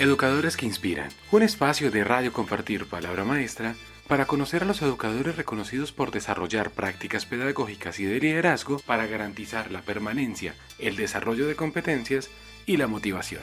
Educadores que Inspiran, un espacio de radio compartir palabra maestra para conocer a los educadores reconocidos por desarrollar prácticas pedagógicas y de liderazgo para garantizar la permanencia, el desarrollo de competencias y la motivación.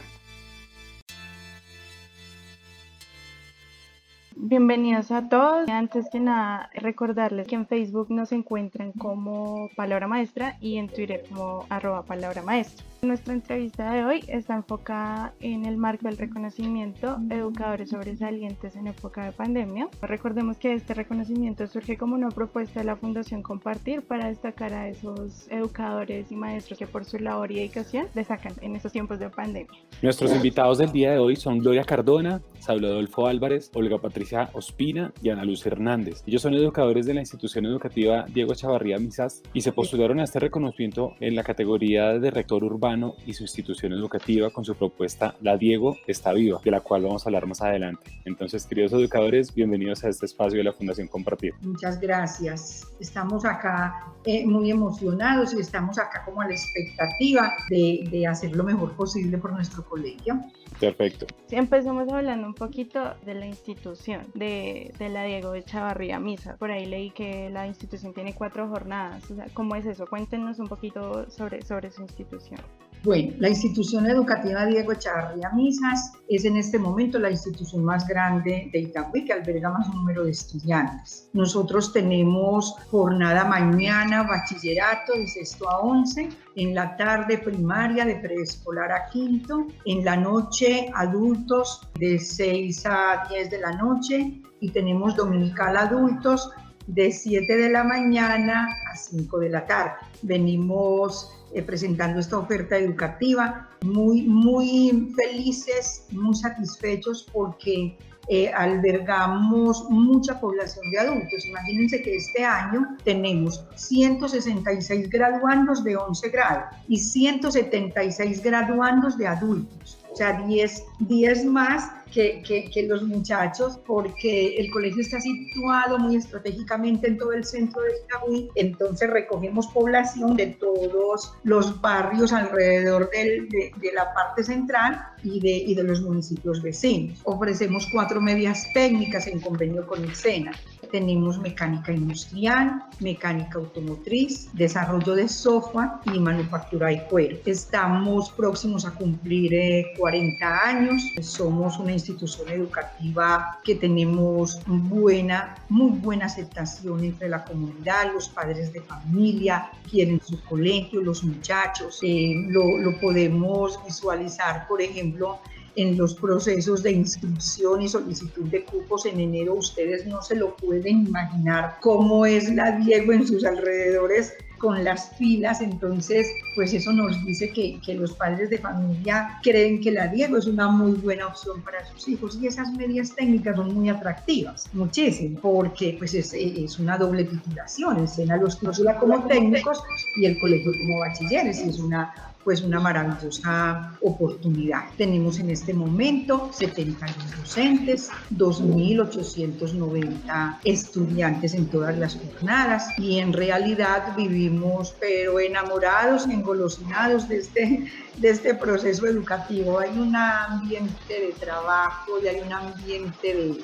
Bienvenidos a todos. Antes que nada, recordarles que en Facebook nos encuentran como Palabra Maestra y en Twitter como arroba Palabra Maestra. Nuestra entrevista de hoy está enfocada en el marco del reconocimiento Educadores Sobresalientes en época de pandemia. Recordemos que este reconocimiento surge como una propuesta de la Fundación Compartir para destacar a esos educadores y maestros que por su labor y dedicación destacan en estos tiempos de pandemia. Nuestros invitados del día de hoy son Gloria Cardona, Saulo Adolfo Álvarez, Olga Patricia Ospina y Ana Luz Hernández. Ellos son educadores de la institución educativa Diego Chavarría Misas y se postularon a este reconocimiento en la categoría de rector urbano y su institución educativa con su propuesta La Diego está viva, de la cual vamos a hablar más adelante. Entonces, queridos educadores, bienvenidos a este espacio de la Fundación Compartir. Muchas gracias. Estamos acá eh, muy emocionados y estamos acá como a la expectativa de, de hacer lo mejor posible por nuestro colegio. Perfecto. Empezamos hablando un poquito de la institución, de, de la Diego de Chavarría Misa. Por ahí leí que la institución tiene cuatro jornadas. O sea, ¿Cómo es eso? Cuéntenos un poquito sobre, sobre su institución. Bueno, la institución educativa Diego Chavarría Misas es en este momento la institución más grande de Itagüí que alberga más número de estudiantes. Nosotros tenemos jornada mañana, bachillerato de sexto a once, en la tarde primaria de preescolar a quinto, en la noche adultos de 6 a 10 de la noche y tenemos dominical adultos de 7 de la mañana a 5 de la tarde. Venimos eh, presentando esta oferta educativa, muy, muy felices, muy satisfechos porque eh, albergamos mucha población de adultos. Imagínense que este año tenemos 166 graduandos de 11 grados y 176 graduandos de adultos o sea, 10, 10 más que, que, que, los muchachos, porque el colegio está situado muy estratégicamente en todo el centro de Itagüí, entonces recogemos población de todos los barrios alrededor del, de, de, la parte central y de, y de los municipios vecinos. Ofrecemos cuatro medias técnicas en convenio con el SENA tenemos mecánica industrial, mecánica automotriz, desarrollo de software y manufactura de cuero. Estamos próximos a cumplir 40 eh, años, somos una institución educativa que tenemos buena, muy buena aceptación entre la comunidad, los padres de familia quieren su colegio, los muchachos, eh, lo, lo podemos visualizar, por ejemplo, en los procesos de inscripción y solicitud de cupos en enero, ustedes no se lo pueden imaginar cómo es la Diego en sus alrededores con las filas, entonces pues eso nos dice que, que, los padres de familia creen que la Diego es una muy buena opción para sus hijos y esas medias técnicas son muy atractivas, muchísimo, porque pues es, es una doble titulación, el SENA los titula como técnicos y el colegio como bachilleres y es una pues una maravillosa oportunidad. Tenemos en este momento 71 docentes, 2.890 estudiantes en todas las jornadas y en realidad vivimos pero enamorados, engolosinados de este, de este proceso educativo. Hay un ambiente de trabajo y hay un ambiente de,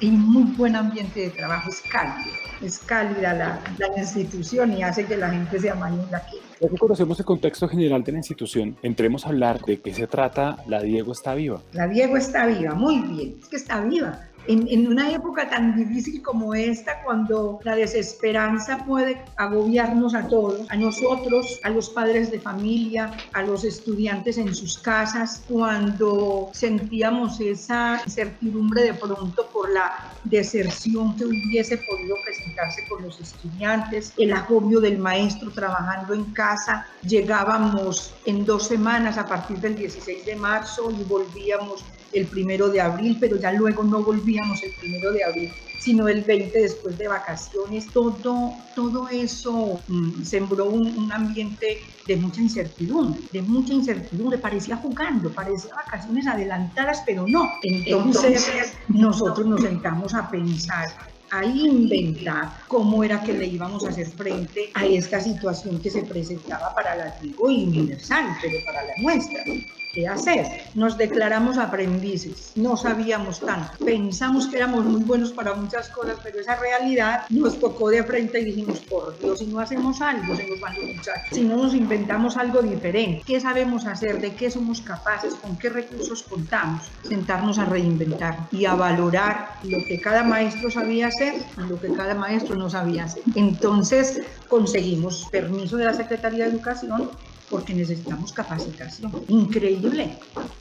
un muy buen ambiente de trabajo, es cálido, es cálida la, la institución y hace que la gente se amañe la que ya que conocemos el contexto general de la institución, entremos a hablar de qué se trata. La Diego está viva. La Diego está viva, muy bien, es que está viva en, en, una época tan difícil como esta, cuando la desesperanza puede agobiarnos a todos, a nosotros, a los padres de familia, a los estudiantes en sus casas, cuando sentíamos esa incertidumbre de pronto por la deserción que hubiese podido presentarse con los estudiantes, el agobio del maestro trabajando en casa, llegábamos en dos semanas a partir del 16 de marzo y volvíamos el primero de abril, pero ya luego no volvíamos el primero de abril, sino el 20 después de vacaciones. Todo, todo eso mmm, sembró un, un, ambiente de mucha incertidumbre, de mucha incertidumbre. Parecía jugando, parecía vacaciones adelantadas, pero no. Entonces nosotros nos sentamos a pensar a inventar cómo era que le íbamos a hacer frente a esta situación que se presentaba para la tribu universal, pero para la nuestra qué hacer. Nos declaramos aprendices, no sabíamos tanto, pensamos que éramos muy buenos para muchas cosas, pero esa realidad nos tocó de frente y dijimos, por Dios, si no hacemos algo, se nos van los muchachos, si no nos inventamos algo diferente, ¿qué sabemos hacer? ¿De qué somos capaces? ¿Con qué recursos contamos? Sentarnos a reinventar y a valorar lo que cada maestro sabía hacer y lo que cada maestro no sabía hacer. Entonces conseguimos permiso de la Secretaría de Educación porque necesitamos capacitación. Increíble.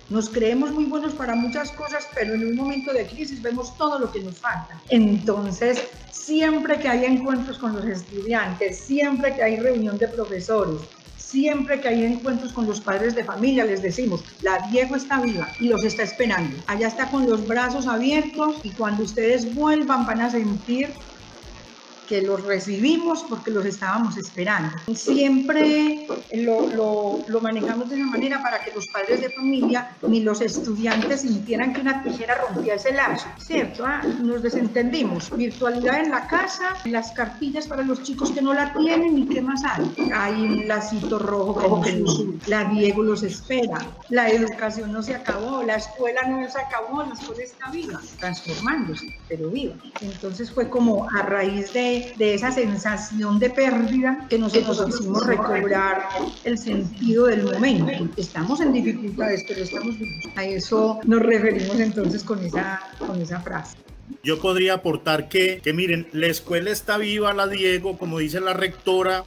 Nos creemos muy buenos para muchas cosas, pero en un momento de crisis vemos todo lo que nos falta. Entonces, siempre que hay encuentros con los estudiantes, siempre que hay reunión de profesores, siempre que hay encuentros con los padres de familia, les decimos, la Diego está viva y los está esperando. Allá está con los brazos abiertos y cuando ustedes vuelvan van a sentir que los recibimos porque los estábamos esperando. Siempre lo, lo, lo, manejamos de esa manera para que los padres de familia ni los estudiantes sintieran que una tijera rompía ese lazo, ¿cierto? Ah, nos desentendimos. Virtualidad en la casa, las cartillas para los chicos que no la tienen y qué más hay. Hay un lacito rojo que la Diego los espera. La educación no se acabó, la escuela no se acabó, la escuela está viva, transformándose, pero viva. Entonces fue como a raíz de de, esa sensación de pérdida que nosotros quisimos recobrar el sentido del momento. Estamos en dificultades, pero estamos vivos. A eso nos referimos entonces con esa, con esa frase. Yo podría aportar que, que miren, la escuela está viva, la Diego, como dice la rectora,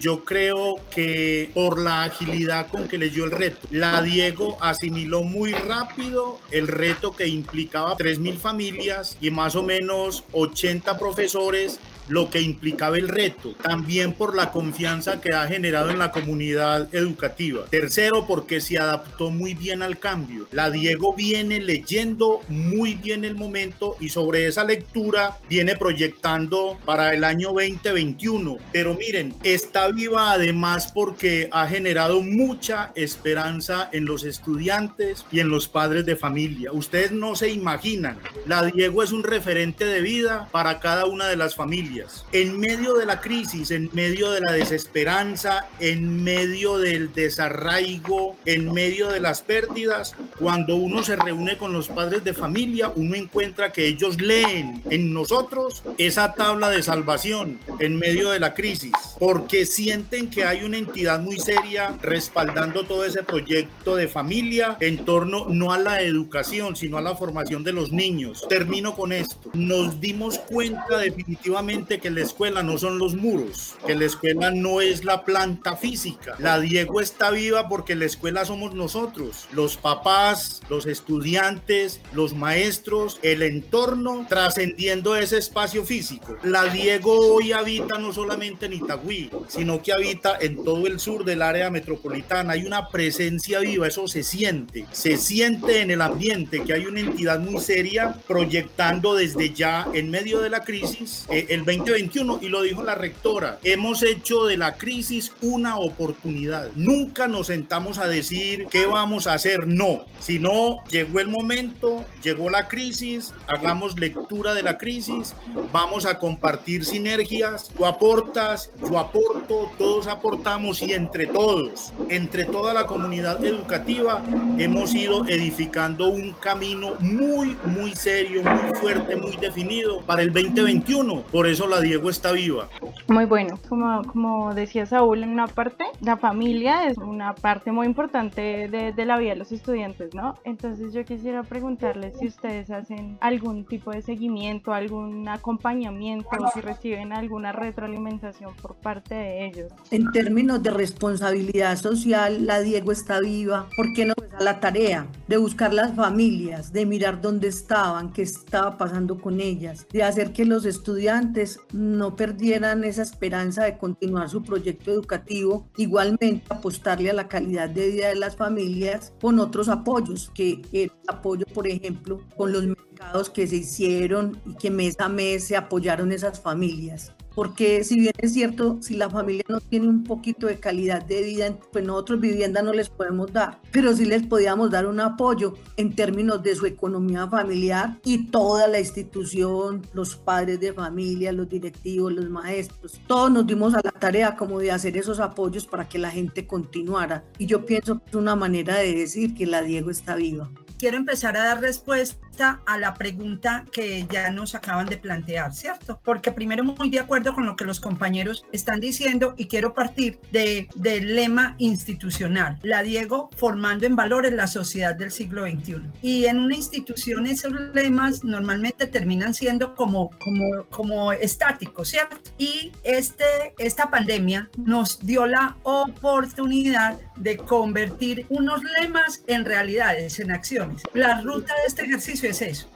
yo creo que por la agilidad con que leyó el reto, la Diego asimiló muy rápido el reto que implicaba 3.000 familias y más o menos 80 profesores lo que implicaba el reto, también por la confianza que ha generado en la comunidad educativa. Tercero, porque se adaptó muy bien al cambio. La Diego viene leyendo muy bien el momento y sobre esa lectura viene proyectando para el año 2021. Pero miren, está viva además porque ha generado mucha esperanza en los estudiantes y en los padres de familia. Ustedes no se imaginan, la Diego es un referente de vida para cada una de las familias en medio de la crisis, en medio de la desesperanza, en medio del desarraigo, en medio de las pérdidas, cuando uno se reúne con los padres de familia, uno encuentra que ellos leen en nosotros esa tabla de salvación en medio de la crisis, porque sienten que hay una entidad muy seria respaldando todo ese proyecto de familia en torno no a la educación, sino a la formación de los niños. Termino con esto. Nos dimos cuenta definitivamente que la escuela no son los muros, que la escuela no es la planta física. La Diego está viva porque la escuela somos nosotros, los papás, los estudiantes, los maestros, el entorno, trascendiendo ese espacio físico. La Diego hoy habita no solamente en Itagüí, sino que habita en todo el sur del área metropolitana. Hay una presencia viva, eso se siente, se siente en el ambiente que hay una entidad muy seria proyectando desde ya en medio de la crisis eh, el 2021 y lo dijo la rectora, hemos hecho de la crisis una oportunidad. Nunca nos sentamos a decir qué vamos a hacer, no, sino llegó el momento, llegó la crisis, hagamos lectura de la crisis, vamos a compartir sinergias, tú aportas, yo aporto, todos aportamos y entre todos, entre toda la comunidad educativa, hemos ido edificando un camino muy, muy serio, muy fuerte, muy definido para el 2021. Por eso la Diego está viva. Muy bueno, como, como decía Saúl en una parte, la familia es una parte muy importante de, de la vida de los estudiantes, ¿no? Entonces yo quisiera preguntarles si ustedes hacen algún tipo de seguimiento, algún acompañamiento, si reciben alguna retroalimentación por parte de ellos. En términos de responsabilidad social, la Diego está viva porque no a la tarea de buscar las familias, de mirar dónde estaban, qué estaba pasando con ellas, de hacer que los estudiantes no perdieran esa esperanza de continuar su proyecto educativo, igualmente apostarle a la calidad de vida de las familias con otros apoyos, que el apoyo, por ejemplo, con los mercados que se hicieron y que mes a mes se apoyaron esas familias. Porque si bien es cierto, si la familia no tiene un poquito de calidad de vida, pues nosotros vivienda no les podemos dar, pero sí les podíamos dar un apoyo en términos de su economía familiar y toda la institución, los padres de familia, los directivos, los maestros, todos nos dimos a la tarea como de hacer esos apoyos para que la gente continuara. Y yo pienso que es una manera de decir que la Diego está viva quiero empezar a dar respuesta a la pregunta que ya nos acaban de plantear, ¿cierto? Porque primero muy de acuerdo con lo que los compañeros están diciendo y quiero partir de, del lema institucional, la Diego formando en valores la sociedad del siglo XXI. Y en una institución esos lemas normalmente terminan siendo como, como, como estáticos, ¿cierto? Y este, esta pandemia nos dio la oportunidad de convertir unos lemas en realidades, en acciones. La ruta de este ejercicio es eso.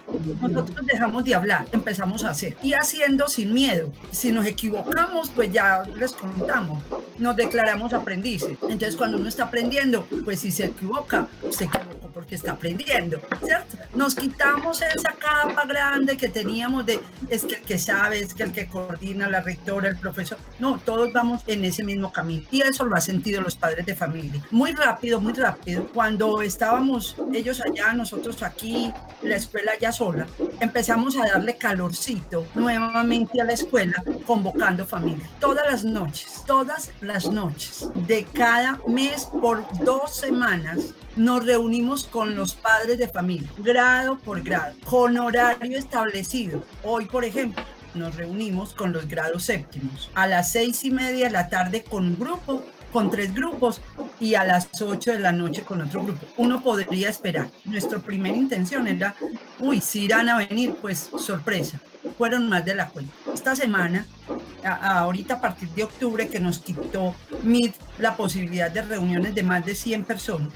Nosotros dejamos de hablar, empezamos a hacer y haciendo sin miedo. Si nos equivocamos, pues ya les contamos, nos declaramos aprendices. Entonces, cuando uno está aprendiendo, pues si se equivoca, se equivocó porque está aprendiendo, ¿cierto? Nos quitamos esa capa grande que teníamos de es que el que sabe, es que el que coordina, la rectora, el profesor. No, todos vamos en ese mismo camino y eso lo han sentido los padres de familia. Muy rápido, muy rápido. Cuando estábamos ellos allá, nosotros aquí, la escuela ya sola, empezamos a darle calorcito nuevamente a la escuela, convocando familia. Todas las noches, todas las noches de cada mes por dos semanas nos reunimos con los padres de familia, grado por grado, con horario establecido. Hoy, por ejemplo, nos reunimos con los grados séptimos a las seis y media de la tarde con un grupo con tres grupos y a las 8 de la noche con otro grupo. Uno podría esperar. Nuestra primera intención era, uy, si irán a venir, pues sorpresa. Fueron más de la cuenta. Esta semana, ahorita a partir de octubre, que nos quitó MIT la posibilidad de reuniones de más de 100 personas,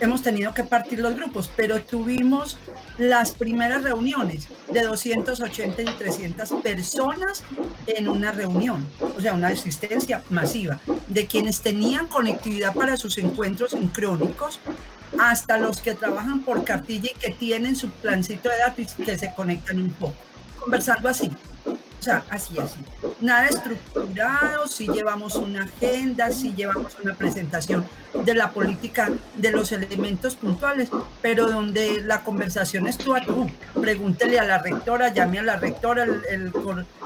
hemos tenido que partir los grupos, pero tuvimos las primeras reuniones de 280 y 300 personas en una reunión, o sea, una asistencia masiva de quienes tenían conectividad para sus encuentros sincrónicos hasta los que trabajan por cartilla y que tienen su plancito de datos y que se conectan un poco, conversando así. Sea, así. Nada estructurado, si llevamos una agenda, si llevamos una presentación de la política, de los elementos puntuales, pero donde la conversación es tú a tú. Pregúntele a la rectora, llame a la rectora,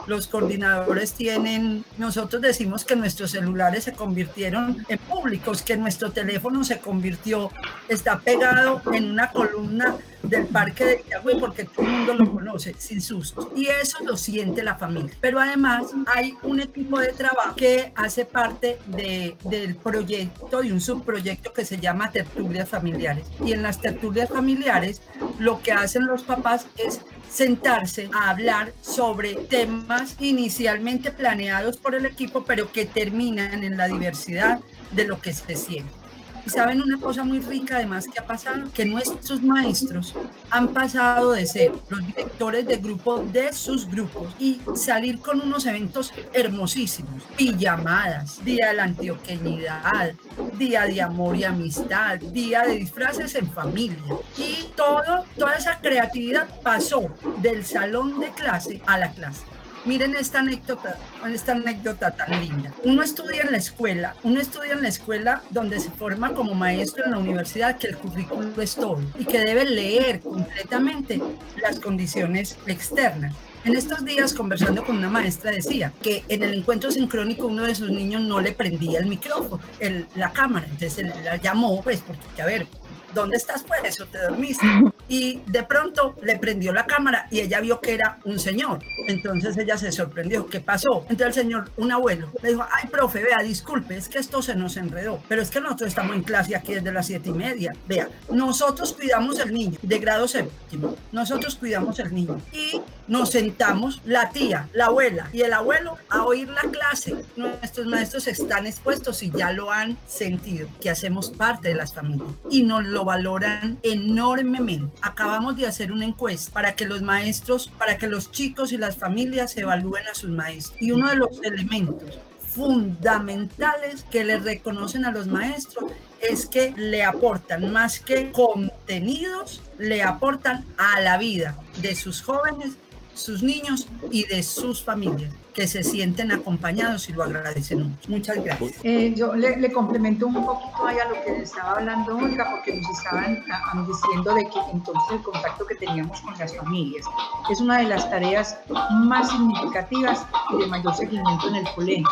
los coordinadores tienen, nosotros decimos que nuestros celulares se convirtieron en públicos, que nuestro teléfono se convirtió, está pegado en una columna del parque de Yagüe porque todo el mundo lo conoce, sin susto. Y eso lo siente la familia. Pero además hay un equipo de trabajo que hace parte de, del proyecto, de un subproyecto que se llama tertulias familiares. Y en las tertulias familiares lo que hacen los papás es sentarse a hablar sobre temas inicialmente planeados por el equipo, pero que terminan en la diversidad de lo que se siente. Y saben una cosa muy rica además que ha pasado, que nuestros maestros han pasado de ser los directores de grupo de sus grupos y salir con unos eventos hermosísimos, pijamadas, día de la antioqueñidad, día de amor y amistad, día de disfraces en familia. Y todo, toda esa creatividad pasó del salón de clase a la clase. Miren esta anécdota, esta anécdota tan linda. Uno estudia en la escuela, uno estudia en la escuela donde se forma como maestro en la universidad, que el currículo es todo y que debe leer completamente las condiciones externas. En estos días, conversando con una maestra, decía que en el encuentro sincrónico uno de sus niños no le prendía el micrófono, el, la cámara. Entonces él la llamó, pues, porque, a ver, ¿dónde estás pues? ¿O te dormiste? Y de pronto le prendió la cámara y ella vio que era un señor. Entonces ella se sorprendió. ¿Qué pasó? Entonces el señor, un abuelo, le dijo, ay, profe, vea, disculpe, es que esto se nos enredó. Pero es que nosotros estamos en clase aquí desde las siete y media. Vea, nosotros cuidamos el niño de grado séptimo. Nosotros cuidamos el niño. Y nos sentamos la tía, la abuela y el abuelo a oír la clase. Nuestros maestros están expuestos y ya lo han sentido, que hacemos parte de las familias y nos lo valoran enormemente. Acabamos de hacer una encuesta para que los maestros, para que los chicos y las familias evalúen a sus maestros. Y uno de los elementos fundamentales que le reconocen a los maestros es que le aportan más que contenidos, le aportan a la vida de sus jóvenes sus niños y de sus familias que se sienten acompañados y lo agradecen mucho. Muchas gracias. Eh, yo le, complemento un poquito ahí a lo que estaba hablando Olga, porque nos estaban diciendo de que entonces el contacto que teníamos con las familias es una de las tareas más significativas y de mayor seguimiento en el colegio.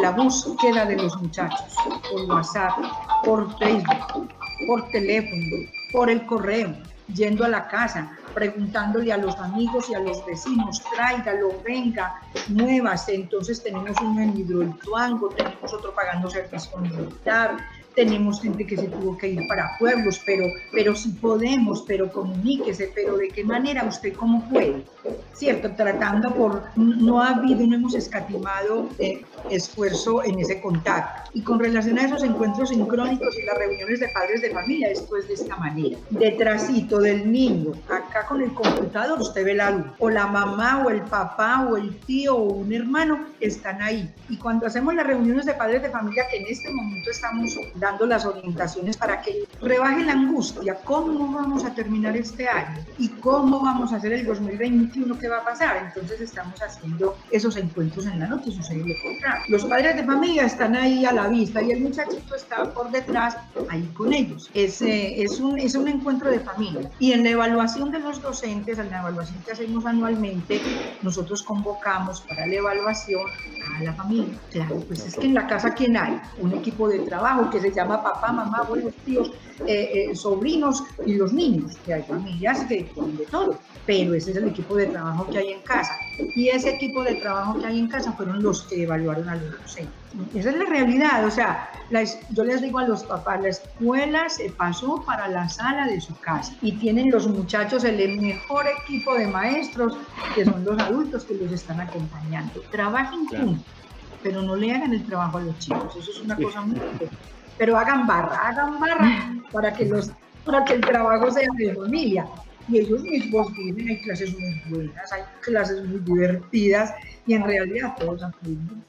La búsqueda de los muchachos por WhatsApp, por Facebook, por teléfono, por el correo, yendo a la casa, preguntándole a los amigos y a los vecinos, tráigalo, venga, nuevas. Entonces tenemos uno en Hidroituango, tenemos otro pagando servicio militar, tenemos gente que se tuvo que ir para pueblos, pero, pero si podemos, pero comuníquese, pero de qué manera usted cómo puede, ¿cierto? Tratando por, no ha habido, no hemos escatimado eh, esfuerzo en ese contacto. Y con relación a esos encuentros sincrónicos y las reuniones de padres de familia, esto es de esta manera. Detrásito del niño, acá con el computador, usted ve la luz, o la mamá o el papá o el tío o un hermano están ahí. Y cuando hacemos las reuniones de padres de familia, que en este momento estamos dando las orientaciones para que rebaje la angustia, cómo vamos a terminar este año y cómo vamos a hacer el 2021, qué va a pasar. Entonces estamos haciendo esos encuentros en la noche, sucede lo contrario. Los padres de familia están ahí a la vista y el muchachito está por detrás ahí con ellos. Es, es, un, es un encuentro de familia. Y en la evaluación de los docentes, en la evaluación que hacemos anualmente, nosotros convocamos para la evaluación a la familia. Claro, pues es que en la casa, ¿quién hay? Un equipo de trabajo que se llama papá, mamá, abuelos, tíos, eh, eh, sobrinos y los niños, que hay familias que tienen de todo, pero ese es el equipo de trabajo que hay en casa. Y ese equipo de trabajo que hay en casa fueron los que evaluaron a los docentes. Esa es la realidad, o sea, yo les digo a los papás, la escuela se pasó para la sala de su casa y tienen los muchachos el mejor equipo de maestros, que son los adultos que los están acompañando. Trabajen juntos, pero no le hagan el trabajo a los chicos, eso es una cosa muy importante pero hagan barra, hagan barra para que, los, para que el trabajo sea de familia. Y ellos mismos tienen, hay clases muy buenas, hay clases muy divertidas y en realidad todos aprenden.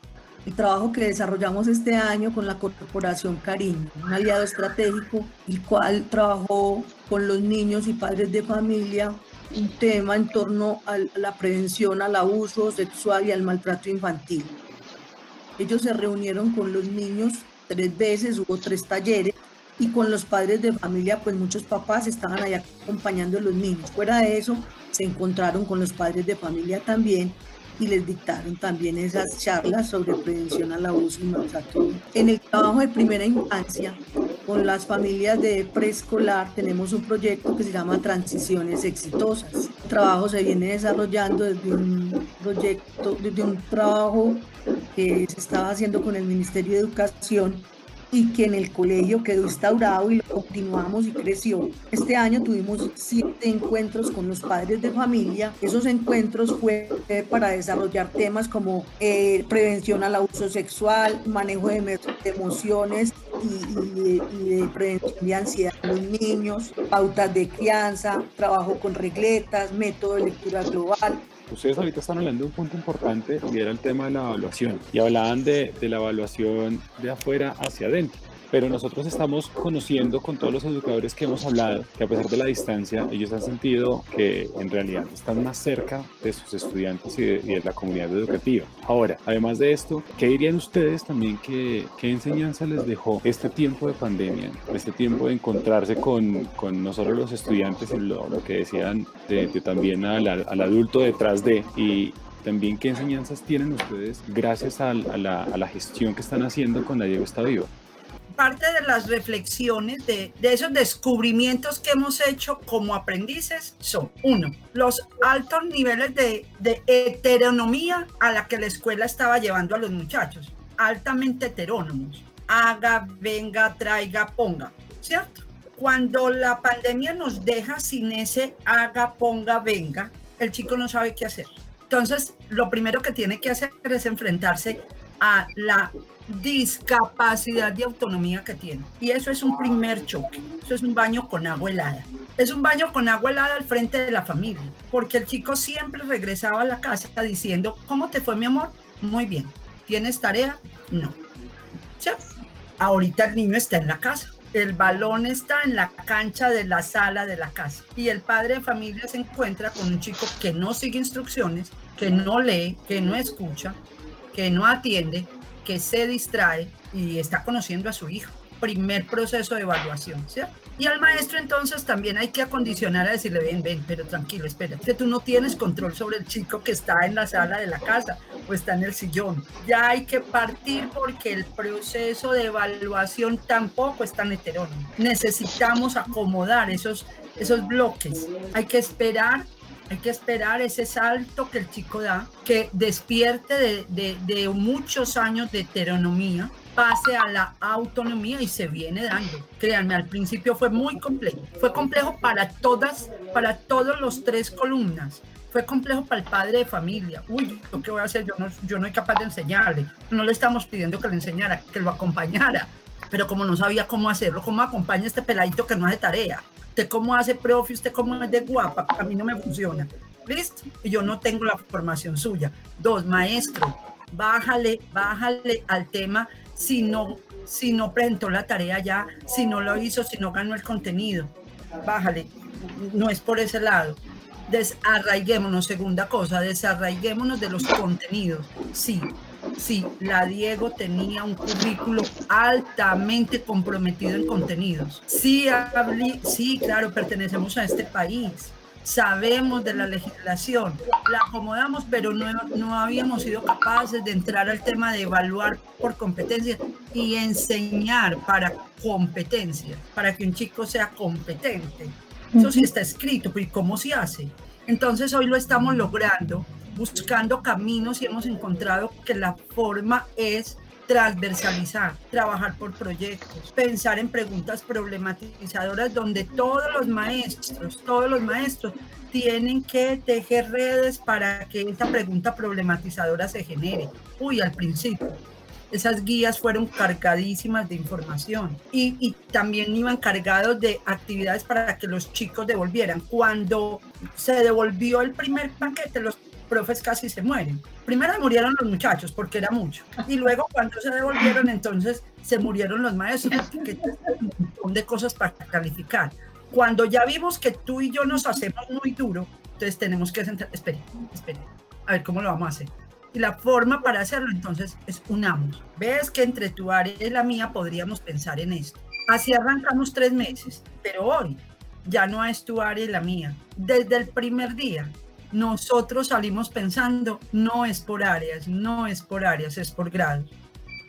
El trabajo que desarrollamos este año con la Corporación Cariño, un aliado estratégico, el cual trabajó con los niños y padres de familia un tema en torno a la prevención al abuso sexual y al maltrato infantil. Ellos se reunieron con los niños tres veces, hubo tres talleres y con los padres de familia, pues muchos papás estaban allá acompañando a los niños. Fuera de eso, se encontraron con los padres de familia también y les dictaron también esas charlas sobre prevención al abuso y maltrato. En el trabajo de primera infancia, con las familias de preescolar, tenemos un proyecto que se llama Transiciones Exitosas. El trabajo se viene desarrollando desde un proyecto, desde un trabajo que se estaba haciendo con el Ministerio de Educación y que en el colegio quedó instaurado y lo continuamos y creció. Este año tuvimos siete encuentros con los padres de familia. Esos encuentros fue para desarrollar temas como eh, prevención al abuso sexual, manejo de, emociones y, y, de prevención de ansiedad en los niños, pautas de crianza, trabajo con regletas, método de lectura global. Ustedes ahorita están hablando de un punto importante y era el tema de la evaluación. Y hablaban de, de la evaluación de afuera hacia adentro pero nosotros estamos conociendo con todos los educadores que hemos hablado que a pesar de la distancia, ellos han sentido que en realidad están más cerca de sus estudiantes y de, la comunidad educativa. Ahora, además de esto, ¿qué dirían ustedes también que, qué enseñanza les dejó este tiempo de pandemia, este tiempo de encontrarse con, con nosotros los estudiantes y lo, que decían de, también al, al adulto detrás de y, también qué enseñanzas tienen ustedes gracias a, la, a, la, gestión que están haciendo con la Diego Está Vivo parte de las reflexiones de, esos descubrimientos que hemos hecho como aprendices son, uno, los altos niveles de, de heteronomía a la que la escuela estaba llevando a los muchachos, altamente heterónomos. Haga, venga, traiga, ponga, ¿cierto? Cuando la pandemia nos deja sin ese haga, ponga, venga, el chico no sabe qué hacer. Entonces, lo primero que tiene que hacer es enfrentarse a la discapacidad de autonomía que tiene. Y eso es un primer choque. Eso es un baño con agua helada. Es un baño con agua helada al frente de la familia, porque el chico siempre regresaba a la casa diciendo, ¿cómo te fue mi amor? Muy bien. ¿Tienes tarea? No. Ahorita el niño está en la casa El balón está en la cancha de la sala de la casa y el padre de familia se encuentra con un chico que no sigue instrucciones, que no lee, que no escucha, que no atiende, que se distrae y está conociendo a su hijo. Primer proceso de evaluación. Y al maestro entonces también hay que acondicionar a decirle, ven, ven, pero tranquilo, espera, que tú no tienes control sobre el chico que está en la sala de la casa o está en el sillón. Ya hay que partir porque el proceso de evaluación tampoco es tan heterógeno. Necesitamos acomodar esos, esos bloques. Hay que esperar hay que esperar ese salto que el chico da, que despierte de, de, de muchos años de heteronomía pase a la autonomía y se viene dando. Créanme, al principio fue muy complejo. Fue complejo para todas, para todos los tres columnas. Fue complejo para el padre de familia. Uy, ¿qué voy a hacer? Yo no, yo no soy capaz de enseñarle. No le estamos pidiendo que le enseñara, que lo acompañara. Pero como no sabía cómo hacerlo, ¿cómo acompaña este peladito que no hace tarea? ¿Usted cómo hace, profe? ¿Usted cómo es de guapa? A mí no me funciona. ¿Listo? Y yo no tengo la formación suya. Dos, maestro, bájale, bájale al tema si no, si no presentó la tarea ya, si no lo hizo, si no ganó el contenido. Bájale, no es por ese lado. Desarraiguémonos, segunda cosa, desarraiguémonos de los contenidos. Sí, sí, la Diego tenía un currículo altamente comprometido en contenidos. Sí, sí, claro, pertenecemos a este país sabemos de la legislación, la acomodamos, pero no, no habíamos sido capaces de entrar al tema de evaluar por competencia y enseñar para competencia, para que un chico sea competente. Eso sí está escrito, pero ¿y cómo se hace? Entonces hoy lo estamos logrando, buscando caminos y hemos encontrado que la forma es transversalizar, trabajar por proyectos, pensar en preguntas problematizadoras donde todos los maestros, todos los maestros tienen que tejer redes para que esta pregunta problematizadora se genere. Uy, al principio. Esas guías fueron cargadísimas de información y, y también iban cargados de actividades para que los chicos devolvieran. Cuando se devolvió el primer paquete, los profes casi se mueren. Primero murieron los muchachos porque era mucho. Y luego cuando se devolvieron, entonces se murieron los maestros porque un montón de cosas para calificar. Cuando ya vimos que tú y yo nos hacemos muy duro, entonces tenemos que centrar, espere, espere, a ver cómo lo vamos a hacer. Y la forma para hacerlo entonces es unamos. Ves que entre tu área y la mía podríamos pensar en esto. Así arrancamos tres meses, pero hoy ya no es tu área y la mía. Desde el primer día nosotros salimos pensando, no es por áreas, no es por áreas, es por grado.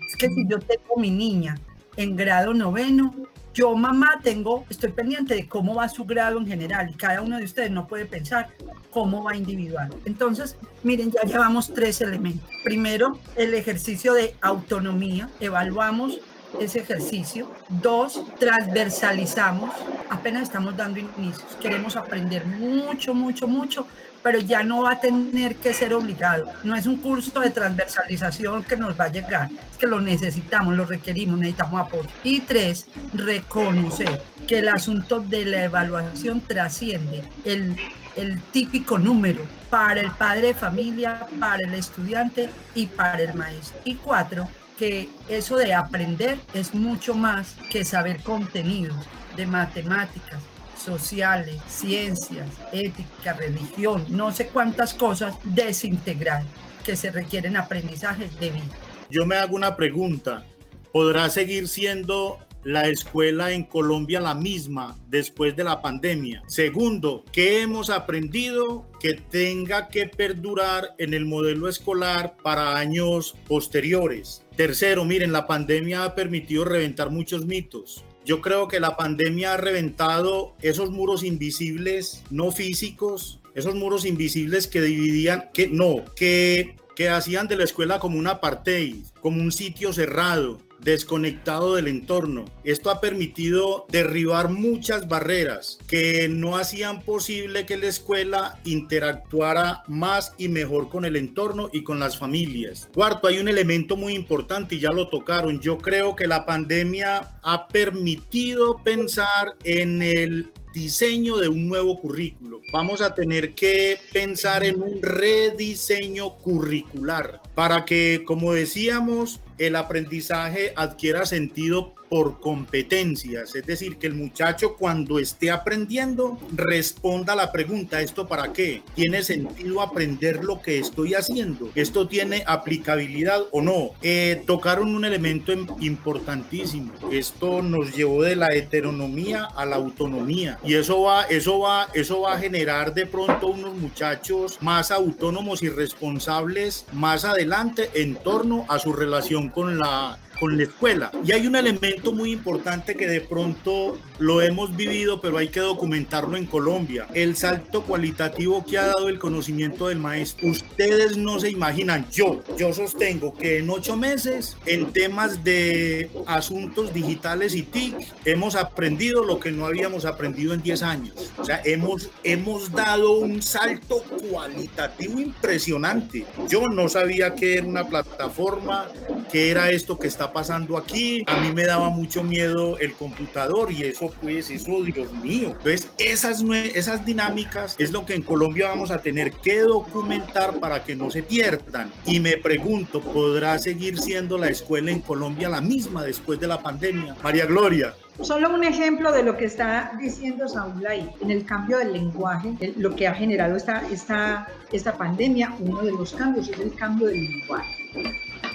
Es que si yo tengo mi niña en grado noveno, yo mamá tengo, estoy pendiente de cómo va su grado en general y cada uno de ustedes no puede pensar cómo va individual. Entonces, miren, ya llevamos tres elementos. Primero, el ejercicio de autonomía, evaluamos ese ejercicio. Dos, transversalizamos, apenas estamos dando inicios, queremos aprender mucho, mucho, mucho pero ya no va a tener que ser obligado. No es un curso de transversalización que nos va a llegar, es que lo necesitamos, lo requerimos, necesitamos apoyo. Y tres, reconocer que el asunto de la evaluación trasciende el, el típico número para el padre de familia, para el estudiante y para el maestro. Y cuatro, que eso de aprender es mucho más que saber contenidos de matemáticas, sociales, ciencias, ética, religión, no sé cuántas cosas, desintegrar que se requieren aprendizajes de vida. Yo me hago una pregunta. ¿Podrá seguir siendo la escuela en Colombia la misma después de la pandemia? Segundo, ¿qué hemos aprendido que tenga que perdurar en el modelo escolar para años posteriores? Tercero, miren, la pandemia ha permitido reventar muchos mitos. Yo creo que la pandemia ha reventado esos muros invisibles, no físicos, esos muros invisibles que dividían, que no, que, que hacían de la escuela como un apartheid, como un sitio cerrado, desconectado del entorno. Esto ha permitido derribar muchas barreras que no hacían posible que la escuela interactuara más y mejor con el entorno y con las familias. Cuarto, hay un elemento muy importante y ya lo tocaron. Yo creo que la pandemia ha permitido pensar en el diseño de un nuevo currículo. Vamos a tener que pensar en un rediseño curricular para que, como decíamos, el aprendizaje adquiera sentido por competencias, es decir, que el muchacho cuando esté aprendiendo responda a la pregunta, ¿esto para qué? ¿Tiene sentido aprender lo que estoy haciendo? ¿Esto tiene aplicabilidad o no? Eh, tocaron un elemento importantísimo, esto nos llevó de la heteronomía a la autonomía y eso va, eso va, eso va a generar de pronto unos muchachos más autónomos y responsables más adelante en torno a su relación con la con la escuela. Y hay un elemento muy importante que de pronto lo hemos vivido, pero hay que documentarlo en Colombia. El salto cualitativo que ha dado el conocimiento del maestro. Ustedes no se imaginan, yo, yo sostengo que en ocho meses, en temas de asuntos digitales y TIC, hemos aprendido lo que no habíamos aprendido en 10 años. O sea, hemos, hemos dado un salto cualitativo impresionante. Yo no sabía que era una plataforma, que era esto que está pasando aquí. A mí me daba mucho miedo el computador y eso pues, eso, Dios mío. Entonces, esas, esas dinámicas es lo que en Colombia vamos a tener que documentar para que no se pierdan. Y me pregunto, ¿podrá seguir siendo la escuela en Colombia la misma después de la pandemia? María Gloria. Solo un ejemplo de lo que está diciendo Saúl ahí, en el cambio del lenguaje, lo que ha generado esta, esta, esta pandemia, uno de los cambios es el cambio del lenguaje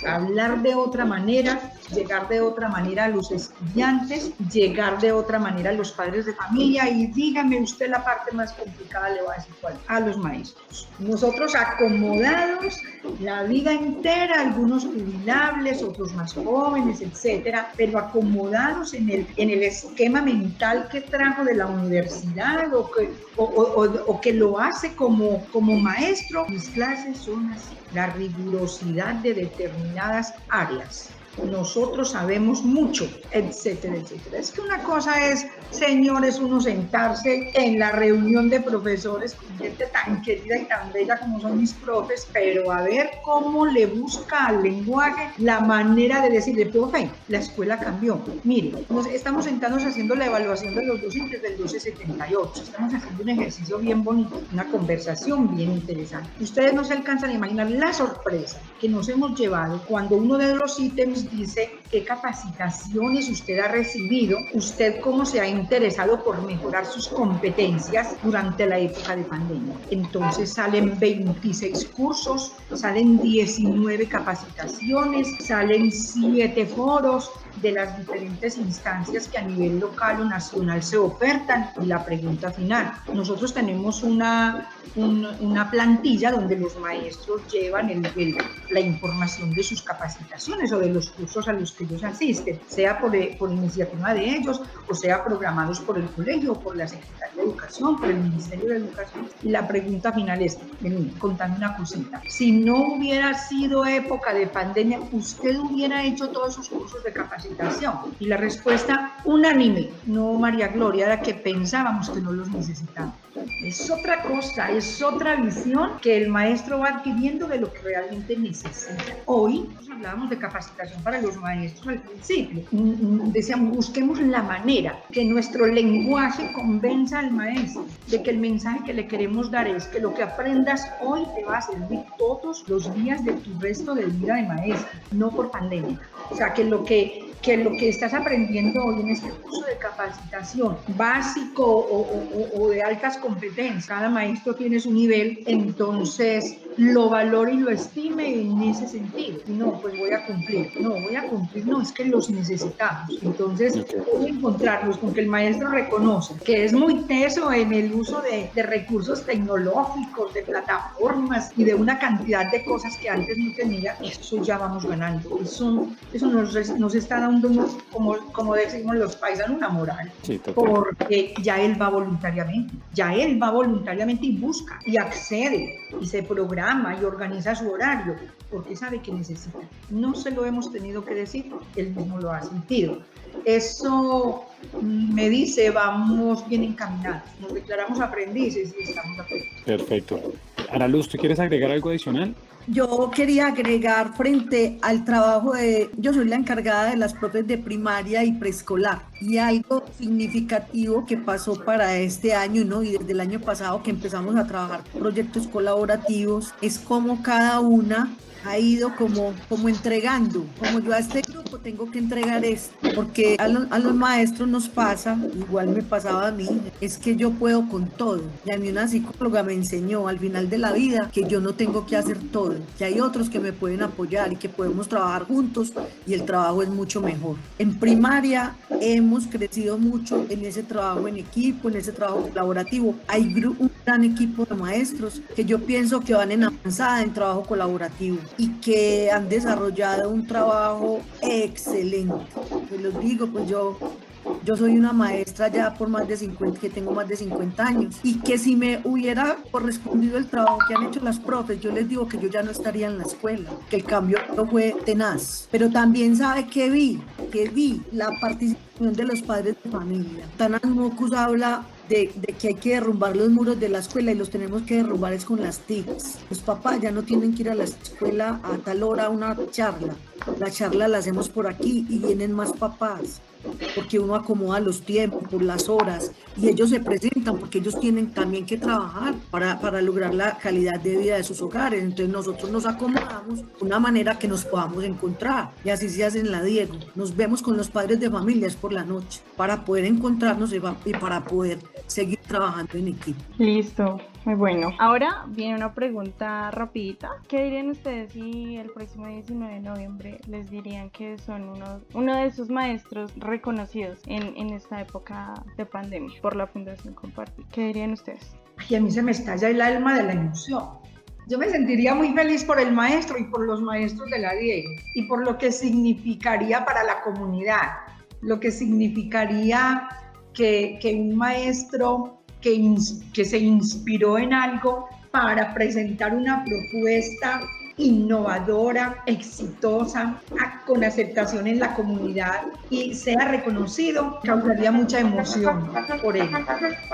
hablar de otra manera, llegar de otra manera a los estudiantes, llegar de otra manera a los padres de familia. Y dígame usted la parte más complicada, le va a decir cuál, a los maestros. Nosotros acomodados la vida entera, algunos jubilables, otros más jóvenes, etcétera, pero acomodados en el, en el esquema mental que trajo de la universidad o que, o, que lo hace como, como maestro, mis clases son así la rigurosidad de determinadas áreas nosotros sabemos mucho, etcétera, etcétera. Es que una cosa es, señores, uno sentarse en la reunión de profesores gente tan querida y tan bella como son mis profes, pero a ver cómo le busca al lenguaje la manera de decirle, profe, la escuela cambió. Mire, nos estamos sentados haciendo la evaluación de los docentes del 1278. Estamos haciendo un ejercicio bien bonito, una conversación bien interesante. Ustedes no se alcanzan a imaginar la sorpresa que nos hemos llevado cuando uno de los ítems dice qué capacitaciones usted ha recibido, usted cómo se ha interesado por mejorar sus competencias durante la época de pandemia. Entonces salen 26 cursos, salen 19 capacitaciones, salen 7 foros, de las diferentes instancias que a nivel local o nacional se ofertan. Y la pregunta final, nosotros tenemos una, una plantilla donde los maestros llevan el, la información de sus capacitaciones o de los cursos a los ellos asisten, sea por, por iniciativa de ellos o sea programados por el colegio por la Secretaría de Educación, por el Ministerio de Educación. La pregunta final es, vení, contame una cosita. Si no hubiera sido época de pandemia, ¿usted hubiera hecho todos esos cursos de capacitación? Y la respuesta unánime, no María Gloria, era que pensábamos que no los necesitábamos. Es otra cosa, es otra visión que el maestro va adquiriendo de lo que realmente necesita. Hoy hablábamos de capacitación para los maestros al principio. Mm, mm, decíamos, busquemos la manera que nuestro lenguaje convenza al maestro de que el mensaje que le queremos dar es que lo que aprendas hoy te va a servir todos los días de tu resto de vida de maestro, no por pandemia. O sea, que lo que que lo que estás aprendiendo hoy en este curso de capacitación básico o, de altas competencias, cada maestro tiene su nivel, entonces lo valore y lo estime en ese sentido. No, pues voy a cumplir, no, voy a cumplir, no, es que los necesitamos. Entonces, voy a encontrarlos con que el maestro reconoce que es muy teso en el uso de, de recursos tecnológicos, de plataformas y de una cantidad de cosas que antes no tenía, eso ya vamos ganando. Eso, eso nos, nos está dando, como, como decimos los paisanos, una moral. porque ya él va voluntariamente, ya él va voluntariamente y busca y accede y se programa y organiza su horario porque sabe que necesita. No se lo hemos tenido que decir, él mismo lo ha sentido. Eso me dice, vamos bien encaminados, nos declaramos aprendices y estamos aprendiendo. Perfecto. Ana Luz, ¿tú quieres agregar algo adicional? Yo quería agregar frente al trabajo de, yo soy la encargada de las profes de primaria y preescolar. Y algo significativo que pasó para este año ¿no? y desde el año pasado que empezamos a trabajar proyectos colaborativos es como cada una ha ido como, como entregando, como yo a este grupo tengo que entregar esto, porque a, a, los maestros nos pasa, igual me pasaba a mí, es que yo puedo con todo. Y a mí una psicóloga me enseñó al final de la vida que yo no tengo que hacer todo, que hay otros que me pueden apoyar y que podemos trabajar juntos y el trabajo es mucho mejor. En primaria hemos crecido mucho en ese trabajo en equipo, en ese trabajo colaborativo. Hay un gran equipo de maestros que yo pienso que van en avanzada en trabajo colaborativo y que han desarrollado un trabajo excelente. Pues digo, pues yo yo soy una maestra ya por más de 50, que tengo más de 50 años, y que si me hubiera correspondido el trabajo que han hecho las profes, yo les digo que yo ya no estaría en la escuela, que el cambio fue tenaz. Pero también sabe que vi, que vi la participación de los padres de familia. Tanas Mocus habla de, de, que hay que derrumbar los muros de la escuela y los tenemos que derrumbar es con las TICs. Los papás ya no tienen que ir a la escuela a tal hora a una charla. La charla la hacemos por aquí y vienen más papás porque uno acomoda los tiempos, por las horas, y ellos se presentan porque ellos tienen también que trabajar para, para lograr la calidad de vida de sus hogares. Entonces nosotros nos acomodamos de una manera que nos podamos encontrar, y así se hace en la Diego. Nos vemos con los padres de familias por la noche para poder encontrarnos y para poder seguir trabajando en equipo. Listo. Muy bueno. Ahora viene una pregunta rapidita. ¿Qué dirían ustedes si el próximo 19 de noviembre les dirían que son uno, uno de sus maestros reconocidos en, en esta época de pandemia por la Fundación Compartir? ¿Qué dirían ustedes? Ay, a mí se me estalla el alma de la emoción. Yo me sentiría muy feliz por el maestro y por los maestros de la Diego y por lo que significaría para la comunidad, lo que significaría que, que un maestro que, que se inspiró en algo para presentar una propuesta innovadora, exitosa, con aceptación en la comunidad y sea reconocido, causaría mucha emoción por él,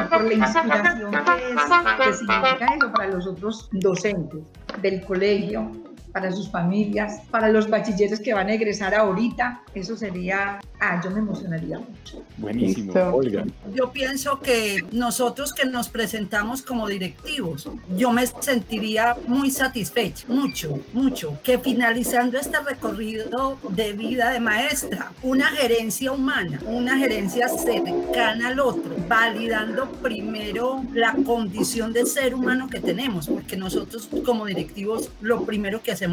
por la inspiración que, es, que significa eso para los otros docentes del colegio, para sus familias, para los bachilleres que van a egresar ahorita. Eso sería, ah, yo me emocionaría mucho. Buenísimo, Olga. Yo pienso que nosotros que nos presentamos como directivos, yo me sentiría muy satisfecho, mucho, mucho, que finalizando este recorrido de vida de maestra, una gerencia humana, una gerencia cercana al otro, validando primero la condición de ser humano que tenemos, porque nosotros como directivos lo primero que hacemos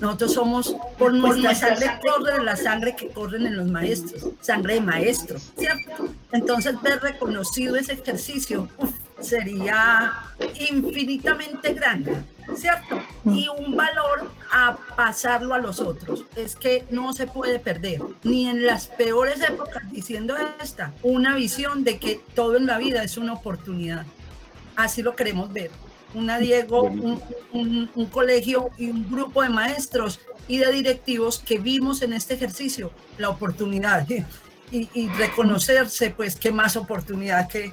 nosotros somos, por nuestra sangre corre la sangre que corren en los maestros, sangre de maestros, ¿cierto? Entonces ver reconocido ese ejercicio sería infinitamente grande, ¿cierto? Y un valor a pasarlo a los otros. Es que no se puede perder, ni en las peores épocas, diciendo esta, una visión de que todo en la vida es una oportunidad. Así lo queremos ver una Diego, un, colegio y un grupo de maestros y de directivos que vimos en este ejercicio la oportunidad y, reconocerse, pues, qué más oportunidad que,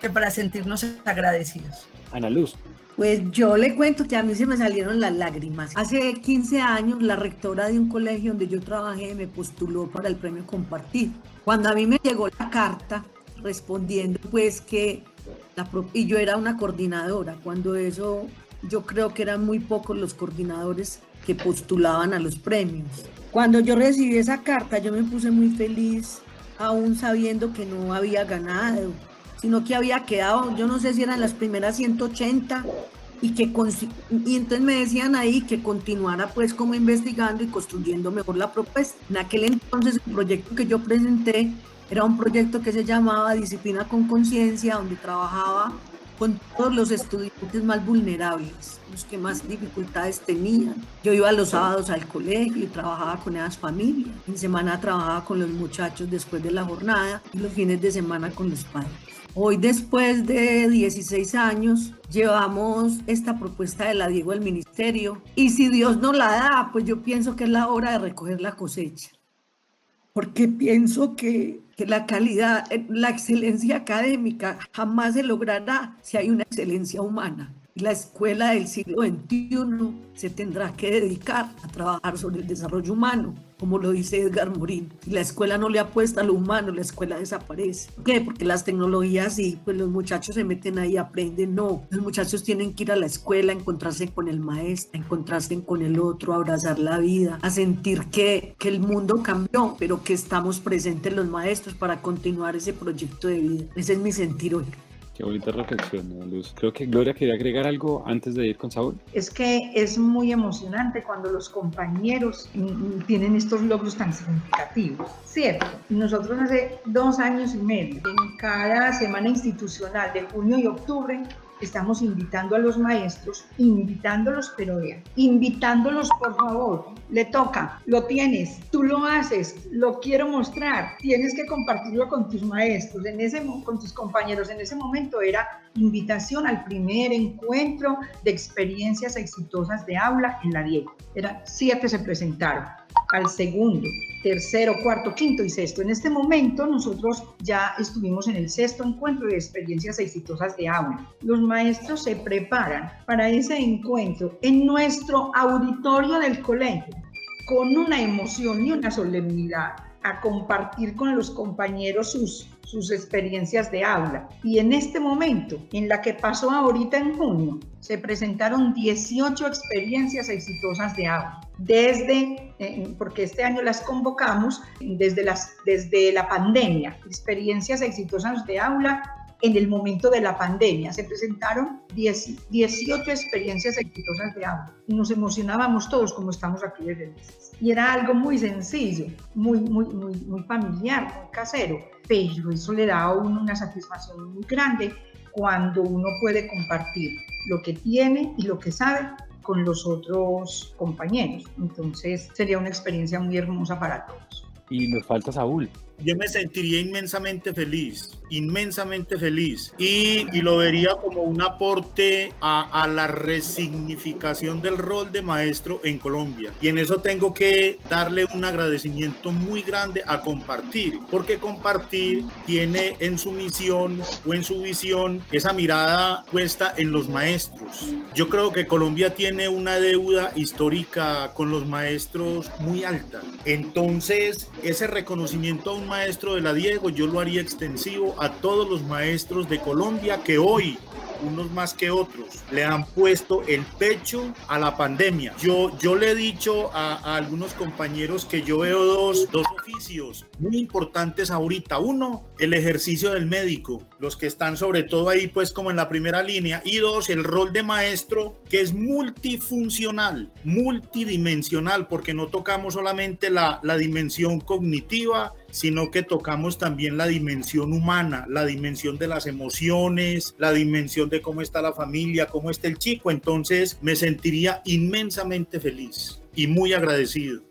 que para sentirnos agradecidos. Ana Luz. Pues yo le cuento que a mí se me salieron las lágrimas. Hace 15 años la rectora de un colegio donde yo trabajé me postuló para el premio Compartir. Cuando a mí me llegó la carta respondiendo pues que y yo era una coordinadora, cuando eso yo creo que eran muy pocos los coordinadores que postulaban a los premios. Cuando yo recibí esa carta, yo me puse muy feliz, aún sabiendo que no había ganado, sino que había quedado, yo no sé si eran las primeras 180, y que y entonces me decían ahí que continuara pues como investigando y construyendo mejor la propuesta. En aquel entonces el proyecto que yo presenté era un proyecto que se llamaba Disciplina con Conciencia, donde trabajaba con todos los estudiantes más vulnerables, los que más dificultades tenían. Yo iba los sábados al colegio y trabajaba con esas familias. En semana trabajaba con los muchachos después de la jornada y los fines de semana con los padres. Hoy, después de 16 años, llevamos esta propuesta de la Diego al ministerio y si Dios no la da, pues yo pienso que es la hora de recoger la cosecha porque pienso que, la calidad, eh, la excelencia académica jamás se logrará si hay una excelencia humana. La escuela del siglo XXI se tendrá que dedicar a trabajar sobre el desarrollo humano como lo dice Edgar Morín. Si la escuela no le apuesta a lo humano, la escuela desaparece. ¿Por qué? Porque las tecnologías y pues los muchachos se meten ahí, aprenden. No, los muchachos tienen que ir a la escuela, encontrarse con el maestro, encontrarse con el otro, abrazar la vida, a sentir que, que el mundo cambió, pero que estamos presentes los maestros para continuar ese proyecto de vida. Ese es mi sentir hoy. Qué bonita reflexión, Luz. Creo que Gloria quería agregar algo antes de ir con Saúl. Es que es muy emocionante cuando los compañeros tienen estos logros tan significativos, ¿cierto? Nosotros hace dos años y medio, en cada semana institucional de junio y octubre, estamos invitando a los maestros, invitándolos, pero vean, invitándolos por favor, le toca, lo tienes, tú lo haces, lo quiero mostrar, tienes que compartirlo con tus maestros, en ese, con tus compañeros. En ese momento era invitación al primer encuentro de experiencias exitosas de aula en la Diego. Era siete se presentaron al segundo, tercero, cuarto, quinto y sexto. En este momento nosotros ya estuvimos en el sexto encuentro de experiencias exitosas de aula. Los maestros se preparan para ese encuentro en nuestro auditorio del colegio con una emoción y una solemnidad a compartir con los compañeros sus, sus experiencias de aula. Y en este momento, en la que pasó ahorita en junio, se presentaron 18 experiencias exitosas de aula. Desde, eh, porque este año las convocamos desde, las, desde la pandemia, experiencias exitosas de aula en el momento de la pandemia. Se presentaron 10, 18 experiencias exitosas de aula y nos emocionábamos todos como estamos aquí desde meses. Y era algo muy sencillo, muy, muy, muy, muy familiar, muy casero, pero eso le da a uno una satisfacción muy grande cuando uno puede compartir lo que tiene y lo que sabe con los otros compañeros. Entonces sería una experiencia muy hermosa para todos. Y nos falta Saúl yo me sentiría inmensamente feliz, inmensamente feliz. Y, y lo vería como un aporte a, a, la resignificación del rol de maestro en Colombia. Y en eso tengo que darle un agradecimiento muy grande a compartir, porque compartir tiene en su misión o en su visión esa mirada puesta en los maestros. Yo creo que Colombia tiene una deuda histórica con los maestros muy alta. Entonces, ese reconocimiento a un maestro de la Diego, yo lo haría extensivo a todos los maestros de Colombia que hoy unos más que otros, le han puesto el pecho a la pandemia. Yo, yo le he dicho a, a algunos compañeros que yo veo dos, dos oficios muy importantes ahorita. Uno, el ejercicio del médico, los que están sobre todo ahí pues como en la primera línea. Y dos, el rol de maestro que es multifuncional, multidimensional, porque no tocamos solamente la, la dimensión cognitiva, sino que tocamos también la dimensión humana, la dimensión de las emociones, la dimensión de cómo está la familia, cómo está el chico. Entonces me sentiría inmensamente feliz y muy agradecido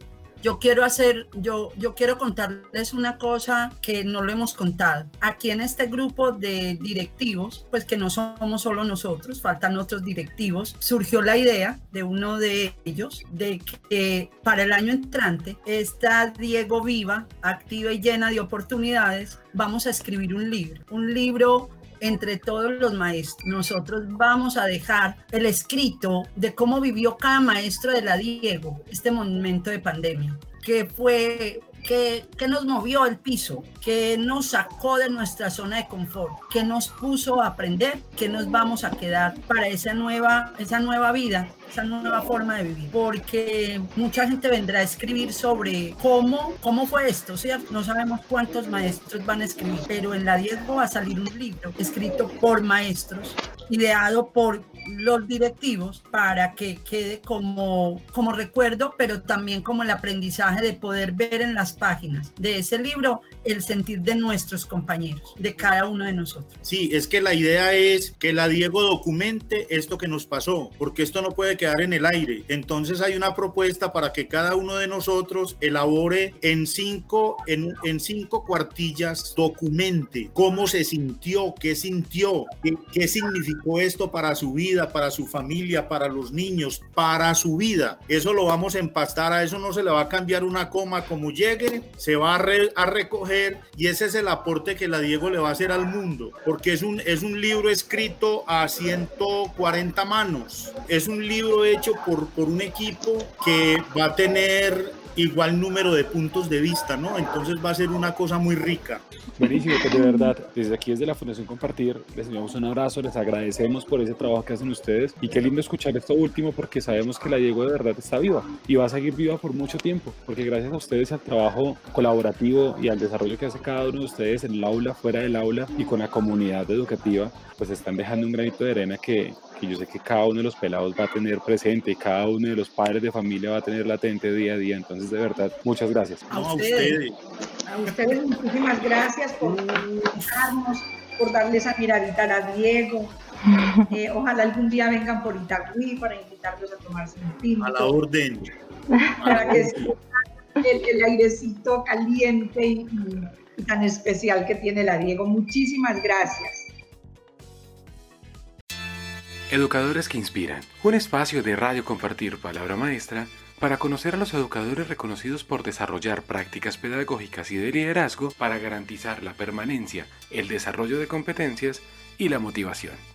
yo quiero hacer, yo, yo quiero contarles una cosa que no lo hemos contado. Aquí en este grupo de directivos, pues que no somos solo nosotros, faltan otros directivos, surgió la idea de uno de ellos de que para el año entrante está Diego Viva, activa y llena de oportunidades, vamos a escribir un libro, un libro entre todos los maestros. Nosotros vamos a dejar el escrito de cómo vivió cada maestro de la Diego este momento de pandemia, que fue que, que, nos movió el piso, que nos sacó de nuestra zona de confort, que nos puso a aprender, que nos vamos a quedar para esa nueva, esa nueva vida esa nueva forma de vivir, porque mucha gente vendrá a escribir sobre cómo, cómo fue esto, ¿cierto? No sabemos cuántos maestros van a escribir, pero en la Diego va a salir un libro escrito por maestros, ideado por los directivos para que quede como, como recuerdo, pero también como el aprendizaje de poder ver en las páginas de ese libro el sentir de nuestros compañeros, de cada uno de nosotros. Sí, es que la idea es que la Diego documente esto que nos pasó, porque esto no puede quedar en el aire. Entonces hay una propuesta para que cada uno de nosotros elabore en cinco, en, en cinco cuartillas, documente cómo se sintió, qué sintió, qué, qué significó esto para su vida para su familia, para los niños, para su vida. Eso lo vamos a empastar, a eso no se le va a cambiar una coma como llegue, se va a, a recoger y ese es el aporte que la Diego le va a hacer al mundo, porque es un, es un libro escrito a 140 manos, es un libro hecho por, por un equipo que va a tener igual número de puntos de vista, ¿no? Entonces va a ser una cosa muy rica. Buenísimo, pues de verdad, desde aquí, desde la Fundación Compartir, les enviamos un abrazo, les agradecemos por ese trabajo que hacen ustedes y qué lindo escuchar esto último porque sabemos que la Diego de verdad está viva y va a seguir viva por mucho tiempo, porque gracias a ustedes al trabajo colaborativo y al desarrollo que hace cada uno de ustedes en el aula, fuera del aula y con la comunidad educativa, pues están dejando un granito de arena que, que yo sé que cada uno de los pelados va a tener presente y cada uno de los padres de familia va a tener latente día a día. Entonces, de verdad, muchas gracias. A ustedes. A ustedes muchísimas gracias por invitarnos, por darle esa miradita a Diego. Eh, ojalá algún día vengan por Itagüí para invitarlos a tomarse un tinto. A la orden. Para que el, el airecito caliente y, y tan especial que tiene la Diego. Muchísimas gracias. Educadores que Inspiran, un espacio de Radio Compartir Palabra Maestra para conocer a los educadores reconocidos por desarrollar prácticas pedagógicas y de liderazgo para garantizar la permanencia, el desarrollo de competencias y la motivación.